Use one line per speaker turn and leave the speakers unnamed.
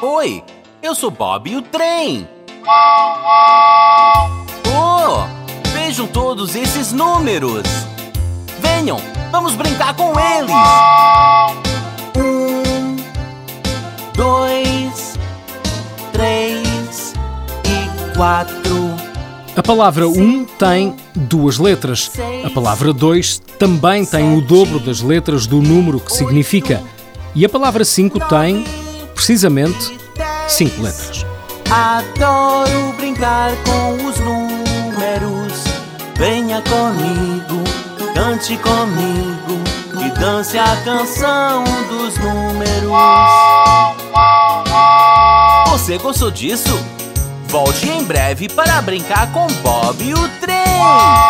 Oi, eu sou Bob o trem. Oh, vejam todos esses números. Venham, vamos brincar com eles. Um, dois, três e quatro.
A palavra um tem duas letras. A palavra dois também tem o dobro das letras do número que significa. E a palavra cinco tem, precisamente, cinco letras.
Adoro brincar com os números. Venha comigo, cante comigo e dance a canção dos números. Você gostou disso? Volte em breve para brincar com Bob e o trem.